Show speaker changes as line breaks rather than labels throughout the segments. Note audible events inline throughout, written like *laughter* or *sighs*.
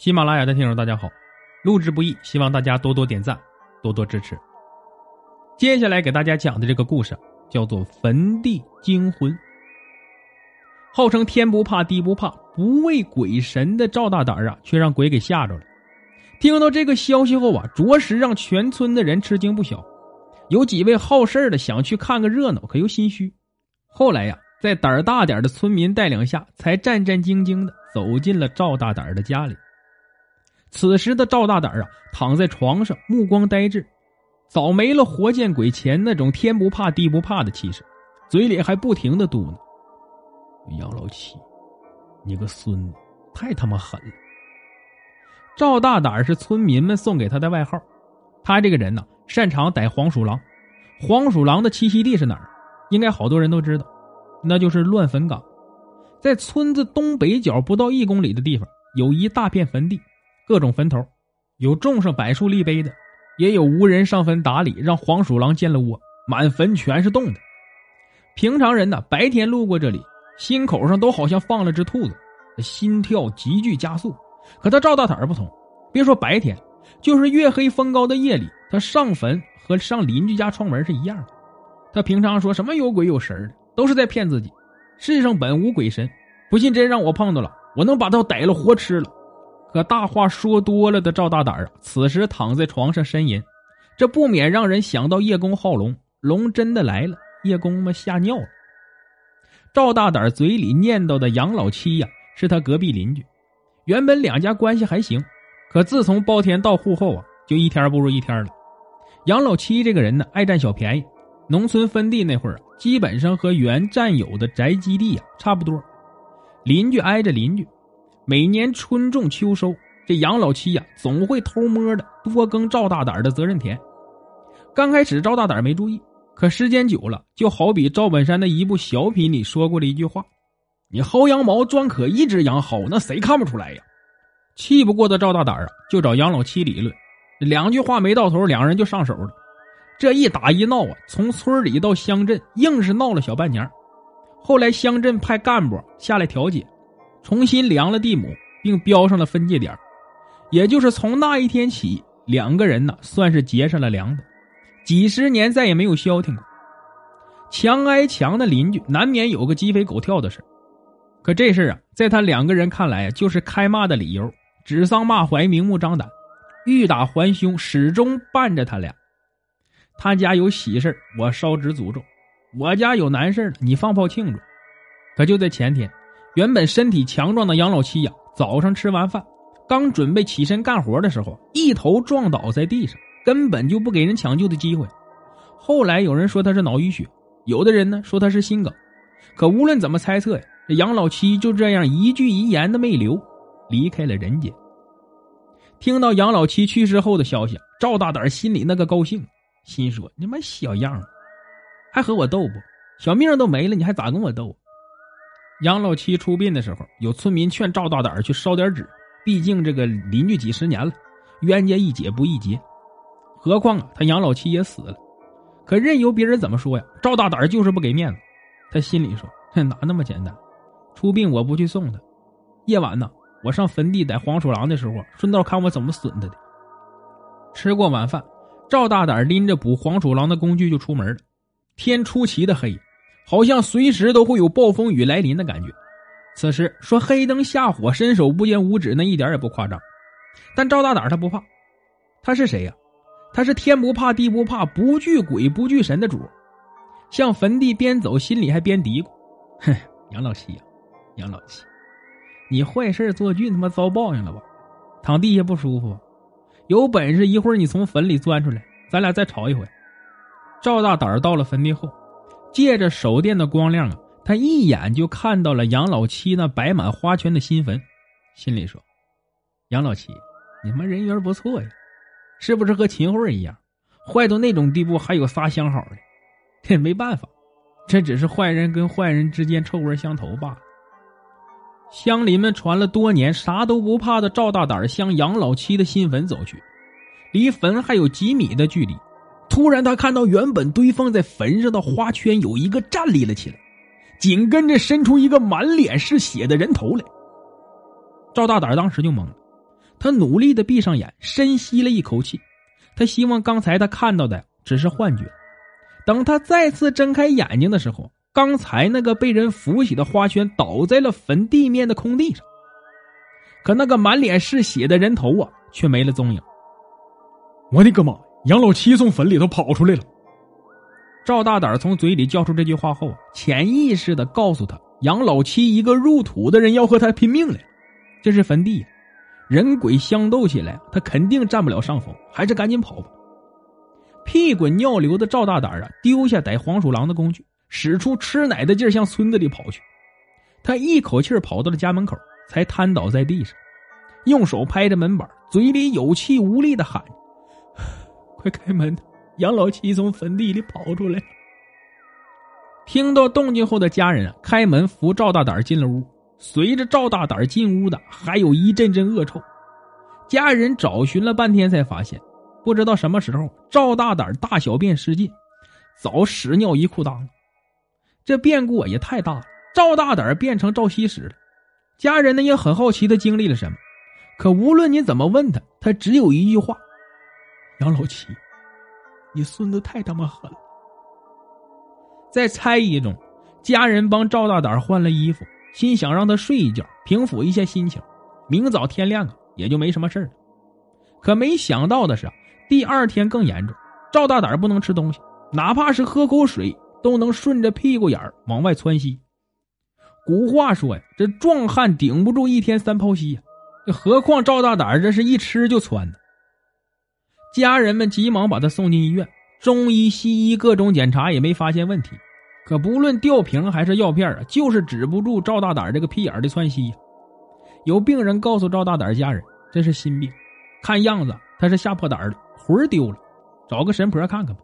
喜马拉雅的听众大家好，录制不易，希望大家多多点赞，多多支持。接下来给大家讲的这个故事叫做《坟地惊魂》。号称天不怕地不怕、不畏鬼神的赵大胆啊，却让鬼给吓着了。听到这个消息后啊，着实让全村的人吃惊不小。有几位好事的想去看个热闹，可又心虚。后来呀，在胆儿大点的村民带领下，才战战兢兢的走进了赵大胆的家里。此时的赵大胆啊，躺在床上，目光呆滞，早没了活见鬼前那种天不怕地不怕的气势，嘴里还不停的嘟囔：“杨老七，你个孙子，太他妈狠了！”赵大胆是村民们送给他的外号，他这个人呢，擅长逮黄鼠狼。黄鼠狼的栖息地是哪儿？应该好多人都知道，那就是乱坟岗，在村子东北角不到一公里的地方，有一大片坟地。各种坟头，有种上柏树立碑的，也有无人上坟打理，让黄鼠狼建了窝，满坟全是洞的。平常人呢，白天路过这里，心口上都好像放了只兔子，心跳急剧加速。可他赵大胆不同，别说白天，就是月黑风高的夜里，他上坟和上邻居家串门是一样的。他平常说什么有鬼有神的，都是在骗自己。世上本无鬼神，不信真让我碰到了，我能把他逮了活吃了。可大话说多了的赵大胆啊，此时躺在床上呻吟，这不免让人想到叶公好龙，龙真的来了，叶公嘛吓尿了。赵大胆嘴里念叨的杨老七呀，是他隔壁邻居，原本两家关系还行，可自从包田到户后啊，就一天不如一天了。杨老七这个人呢，爱占小便宜，农村分地那会儿，基本上和原占有的宅基地呀差不多，邻居挨着邻居。每年春种秋收，这杨老七呀总会偷摸的多耕赵大胆的责任田。刚开始赵大胆没注意，可时间久了，就好比赵本山的一部小品里说过的一句话：“你薅羊毛专可一只羊薅，那谁看不出来呀？”气不过的赵大胆啊，就找杨老七理论。两句话没到头，两人就上手了。这一打一闹啊，从村里到乡镇，硬是闹了小半年。后来乡镇派干部下来调解。重新量了地亩，并标上了分界点，也就是从那一天起，两个人呢算是结上了梁子，几十年再也没有消停过。墙挨墙的邻居难免有个鸡飞狗跳的事可这事啊，在他两个人看来啊就是开骂的理由，指桑骂槐，明目张胆，欲打还凶，始终伴着他俩。他家有喜事我烧纸诅咒；我家有难事你放炮庆祝。可就在前天。原本身体强壮的杨老七呀，早上吃完饭，刚准备起身干活的时候，一头撞倒在地上，根本就不给人抢救的机会。后来有人说他是脑淤血，有的人呢说他是心梗。可无论怎么猜测呀，这杨老七就这样一句遗言都没留，离开了人间。听到杨老七去世后的消息，赵大胆心里那个高兴，心说：“你妈小样还和我斗不？小命都没了，你还咋跟我斗？”杨老七出殡的时候，有村民劝赵大胆去烧点纸，毕竟这个邻居几十年了，冤家宜解不宜结。何况啊，他杨老七也死了，可任由别人怎么说呀，赵大胆就是不给面子。他心里说：“哪那么简单？出殡我不去送他，夜晚呢，我上坟地逮黄鼠狼的时候，顺道看我怎么损他的。”吃过晚饭，赵大胆拎着捕黄鼠狼的工具就出门了。天出奇的黑。好像随时都会有暴风雨来临的感觉。此时说黑灯瞎火、伸手不见五指，那一点也不夸张。但赵大胆他不怕，他是谁呀？他是天不怕地不怕、不惧鬼不惧神的主。向坟地边走，心里还边嘀咕：“哼，杨老七呀，杨老七，你坏事做尽，他妈遭报应了吧？躺地下不舒服，有本事一会儿你从坟里钻出来，咱俩再吵一回。”赵大胆到了坟地后。借着手电的光亮啊，他一眼就看到了杨老七那摆满花圈的新坟，心里说：“杨老七，你们人缘不错呀，是不是和秦桧一样，坏到那种地步还有仨相好的？这没办法，这只是坏人跟坏人之间臭味相投罢了。”乡邻们传了多年啥都不怕的赵大胆向杨老七的新坟走去，离坟还有几米的距离。突然，他看到原本堆放在坟上的花圈有一个站立了起来，紧跟着伸出一个满脸是血的人头来。赵大胆当时就懵了，他努力的闭上眼，深吸了一口气。他希望刚才他看到的只是幻觉。等他再次睁开眼睛的时候，刚才那个被人扶起的花圈倒在了坟地面的空地上，可那个满脸是血的人头啊，却没了踪影。
我的个妈呀！杨老七从坟里头跑出来了。
赵大胆从嘴里叫出这句话后，潜意识的告诉他：杨老七一个入土的人要和他拼命来。这是坟地，人鬼相斗起来，他肯定占不了上风，还是赶紧跑吧。屁滚尿流的赵大胆啊，丢下逮黄鼠狼的工具，使出吃奶的劲向村子里跑去。他一口气跑到了家门口，才瘫倒在地上，用手拍着门板，嘴里有气无力的喊着。快开门！杨老七从坟地里跑出来。听到动静后的家人开门扶赵大胆进了屋。随着赵大胆进屋的，还有一阵阵恶臭。家人找寻了半天，才发现，不知道什么时候赵大胆大小便失禁，早屎尿一裤裆了。这变故也太大了，赵大胆变成赵西屎了。家人呢也很好奇他经历了什么，可无论你怎么问他，他只有一句话。杨老七，你孙子太他妈狠了！在猜疑中，家人帮赵大胆换了衣服，心想让他睡一觉，平复一下心情。明早天亮啊，也就没什么事了。可没想到的是，第二天更严重。赵大胆不能吃东西，哪怕是喝口水，都能顺着屁股眼往外窜稀。古话说呀，这壮汉顶不住一天三泡稀呀，何况赵大胆这是一吃就窜呢。家人们急忙把他送进医院，中医、西医各种检查也没发现问题。可不论吊瓶还是药片啊，就是止不住赵大胆这个屁眼的窜稀。有病人告诉赵大胆家人，这是心病，看样子他是吓破胆了，魂丢了，找个神婆看看吧。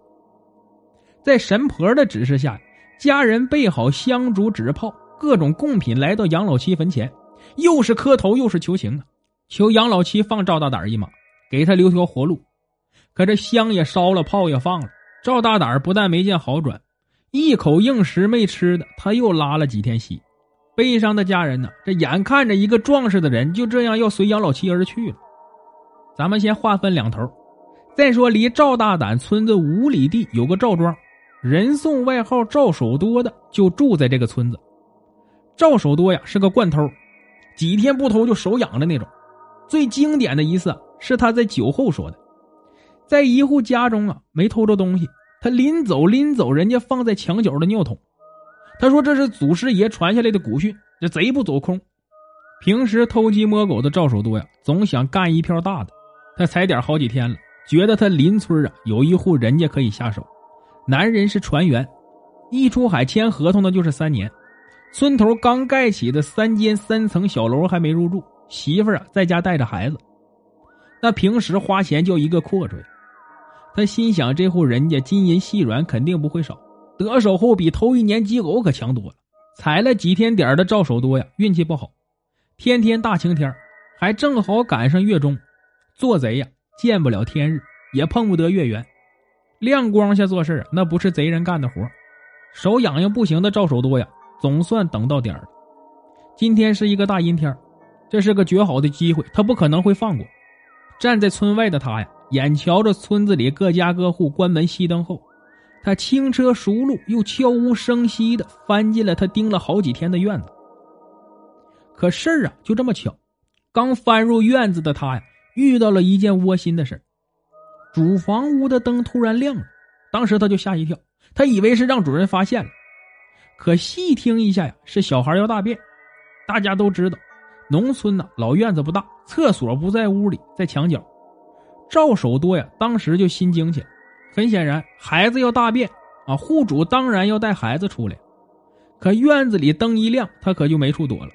在神婆的指示下，家人备好香烛、纸炮、各种贡品，来到杨老七坟前，又是磕头又是求情啊，求杨老七放赵大胆一马，给他留条活路。可这香也烧了，炮也放了，赵大胆不但没见好转，一口硬食没吃的，他又拉了几天稀。悲伤的家人呢，这眼看着一个壮实的人就这样要随杨老七而去了。咱们先划分两头，再说离赵大胆村子五里地有个赵庄，人送外号赵守多的就住在这个村子。赵守多呀是个惯偷，几天不偷就手痒的那种。最经典的一次是他在酒后说的。在一户家中啊，没偷着东西。他临走拎走人家放在墙角的尿桶，他说这是祖师爷传下来的古训，这贼不走空。平时偷鸡摸狗的赵守多呀，总想干一票大的。他踩点好几天了，觉得他邻村啊有一户人家可以下手。男人是船员，一出海签合同的就是三年。村头刚盖起的三间三层小楼还没入住，媳妇儿啊在家带着孩子。那平时花钱就一个阔绰。他心想，这户人家金银细软肯定不会少，得手后比头一年鸡狗可强多了。踩了几天点的赵守多呀，运气不好，天天大晴天，还正好赶上月中，做贼呀见不了天日，也碰不得月圆，亮光下做事那不是贼人干的活。手痒痒不行的赵守多呀，总算等到点了。今天是一个大阴天，这是个绝好的机会，他不可能会放过。站在村外的他呀。眼瞧着村子里各家各户关门熄灯后，他轻车熟路又悄无声息的翻进了他盯了好几天的院子。可事儿啊，就这么巧，刚翻入院子的他呀，遇到了一件窝心的事主房屋的灯突然亮了，当时他就吓一跳，他以为是让主人发现了。可细听一下呀，是小孩要大便。大家都知道，农村呢老院子不大，厕所不在屋里，在墙角。赵守多呀，当时就心惊起来。很显然，孩子要大便啊，户主当然要带孩子出来。可院子里灯一亮，他可就没处躲了。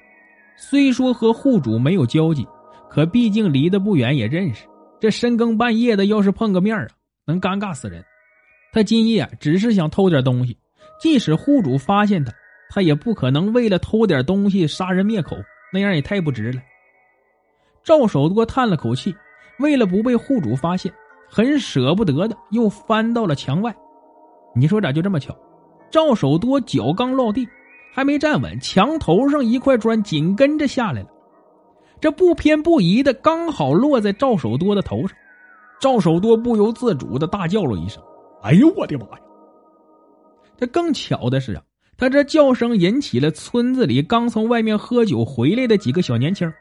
虽说和户主没有交集，可毕竟离得不远，也认识。这深更半夜的，要是碰个面啊，能尴尬死人。他今夜只是想偷点东西，即使户主发现他，他也不可能为了偷点东西杀人灭口，那样也太不值了。赵守多叹了口气。为了不被户主发现，很舍不得的又翻到了墙外。你说咋就这么巧？赵守多脚刚落地，还没站稳，墙头上一块砖紧跟着下来了。这不偏不倚的刚好落在赵守多的头上。赵守多不由自主的大叫了一声：“
哎呦我的妈呀！”
这更巧的是啊，他这叫声引起了村子里刚从外面喝酒回来的几个小年轻，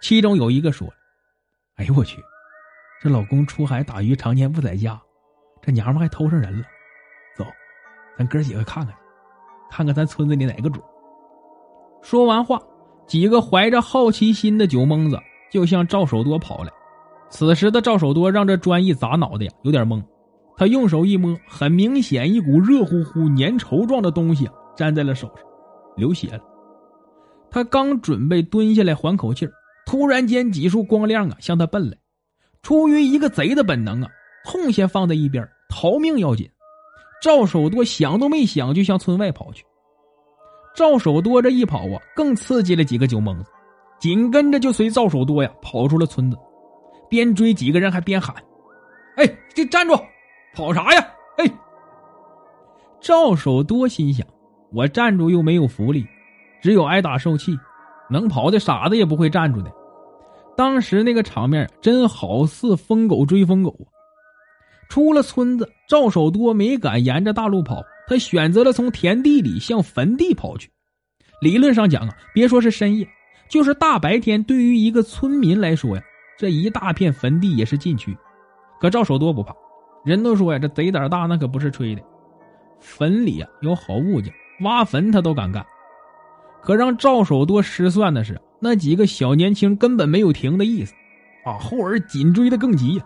其中有一个说：“哎呦我去，这老公出海打鱼常年不在家，这娘们还偷上人了。走，咱哥几个看看去，看看咱村子里哪个主。”说完话，几个怀着好奇心的酒蒙子就向赵守多跑来。此时的赵守多让这砖一砸脑袋呀，有点懵。他用手一摸，很明显一股热乎乎、粘稠状的东西粘在了手上，流血了。他刚准备蹲下来缓口气突然间几束光亮啊向他奔来。出于一个贼的本能啊，痛先放在一边，逃命要紧。赵守多想都没想就向村外跑去。赵守多这一跑啊，更刺激了几个酒蒙子，紧跟着就随赵守多呀跑出了村子。边追几个人还边喊：“哎，这站住，跑啥呀？”哎，赵守多心想：“我站住又没有福利，只有挨打受气，能跑的傻子也不会站住的。”当时那个场面真好似疯狗追疯狗啊！出了村子，赵守多没敢沿着大路跑，他选择了从田地里向坟地跑去。理论上讲啊，别说是深夜，就是大白天，对于一个村民来说呀。这一大片坟地也是禁区，可赵守多不怕。人都说呀，这贼胆大，那可不是吹的。坟里啊有好物件，挖坟他都敢干。可让赵守多失算的是，那几个小年轻根本没有停的意思，啊，后儿紧追的更急呀。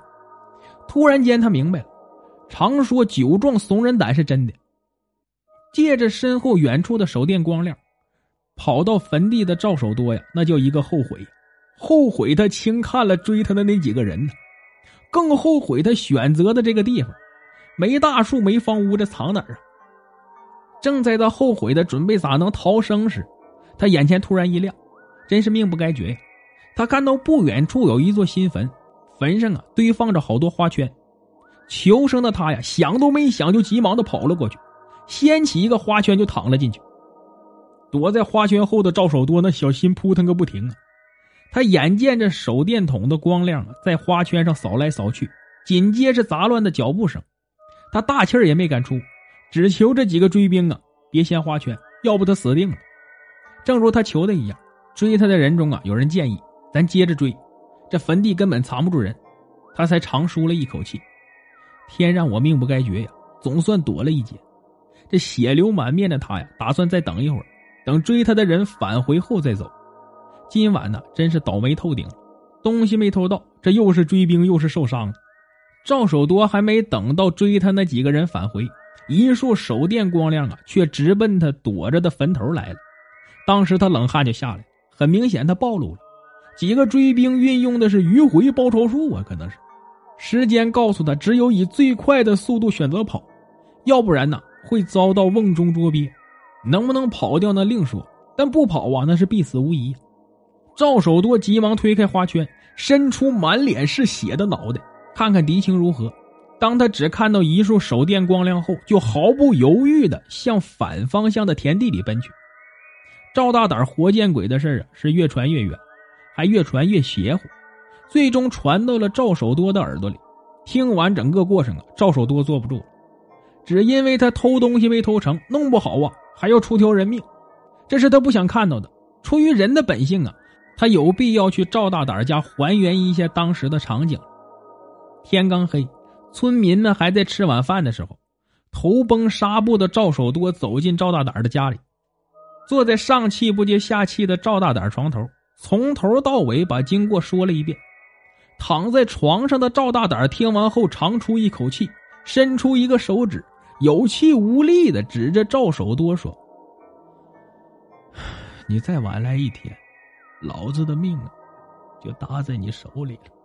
突然间他明白了，常说酒壮怂人胆是真的。借着身后远处的手电光亮，跑到坟地的赵守多呀，那叫一个后悔。后悔他轻看了追他的那几个人呢，更后悔他选择的这个地方，没大树没房屋，这藏哪儿啊？正在他后悔的准备咋能逃生时，他眼前突然一亮，真是命不该绝呀！他看到不远处有一座新坟，坟上啊堆放着好多花圈，求生的他呀想都没想就急忙的跑了过去，掀起一个花圈就躺了进去。躲在花圈后的赵守多那小心扑腾个不停啊！他眼见着手电筒的光亮啊在花圈上扫来扫去，紧接着杂乱的脚步声，他大气儿也没敢出，只求这几个追兵啊别掀花圈，要不他死定了。正如他求的一样，追他的人中啊有人建议咱接着追，这坟地根本藏不住人，他才长舒了一口气。天让我命不该绝呀，总算躲了一劫。这血流满面的他呀，打算再等一会儿，等追他的人返回后再走。今晚呢，真是倒霉透顶，东西没偷到，这又是追兵又是受伤。赵守多还没等到追他那几个人返回，一束手电光亮啊，却直奔他躲着的坟头来了。当时他冷汗就下来，很明显他暴露了。几个追兵运用的是迂回包抄术啊，可能是时间告诉他，只有以最快的速度选择跑，要不然呢会遭到瓮中捉鳖。能不能跑掉那另说，但不跑啊，那是必死无疑。赵守多急忙推开花圈，伸出满脸是血的脑袋，看看敌情如何。当他只看到一束手电光亮后，就毫不犹豫的向反方向的田地里奔去。赵大胆活见鬼的事啊，是越传越远，还越传越邪乎，最终传到了赵守多的耳朵里。听完整个过程啊，赵守多坐不住了，只因为他偷东西没偷成，弄不好啊还要出条人命，这是他不想看到的。出于人的本性啊。他有必要去赵大胆家还原一下当时的场景。天刚黑，村民们还在吃晚饭的时候，头绷纱布的赵守多走进赵大胆的家里，坐在上气不接下气的赵大胆床头，从头到尾把经过说了一遍。躺在床上的赵大胆听完后长出一口气，伸出一个手指，有气无力的指着赵守多说：“ *sighs* 你再晚来一天。”老子的命啊，就搭在你手里了。